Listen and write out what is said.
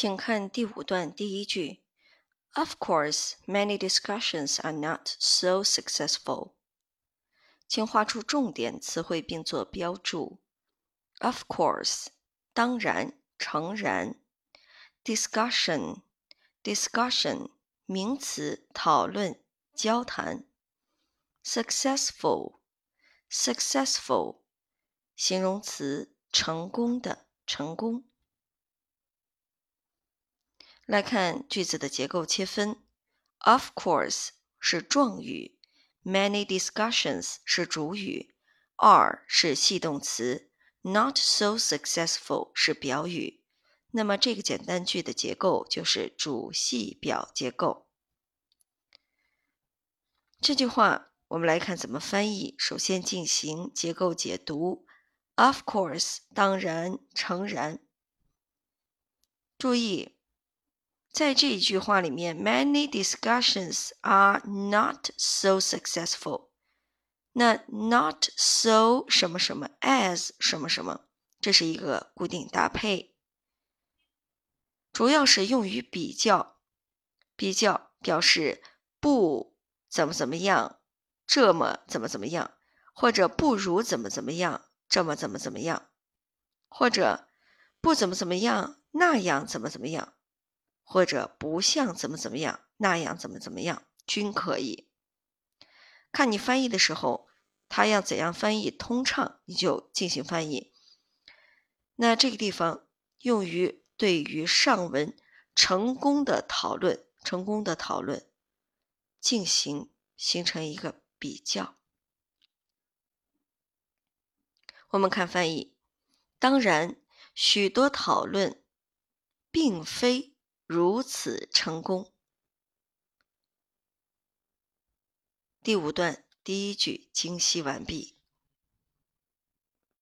请看第五段第一句。Of course, many discussions are not so successful. 请画出重点词汇并做标注。Of course，当然，诚然。Discussion，discussion，名词，讨论、交谈。Successful，successful，形容词，成功的，成功。 来看句子的结构切分。Of course 是状语，many discussions 是主语，are 是系动词，not so successful 是表语。那么这个简单句的结构就是主系表结构。这句话我们来看怎么翻译。首先进行结构解读。Of course 当然，诚然。注意。在这一句话里面，many discussions are not so successful。那 not so 什么什么 as 什么什么，这是一个固定搭配，主要是用于比较，比较表示不怎么怎么样，这么怎么怎么样，或者不如怎么怎么样，这么怎么怎么样，或者不怎么怎么样，那样怎么怎么样。或者不像怎么怎么样那样怎么怎么样均可以。看你翻译的时候，他要怎样翻译通畅，你就进行翻译。那这个地方用于对于上文成功的讨论，成功的讨论进行形成一个比较。我们看翻译，当然许多讨论并非。如此成功。第五段第一句精析完毕。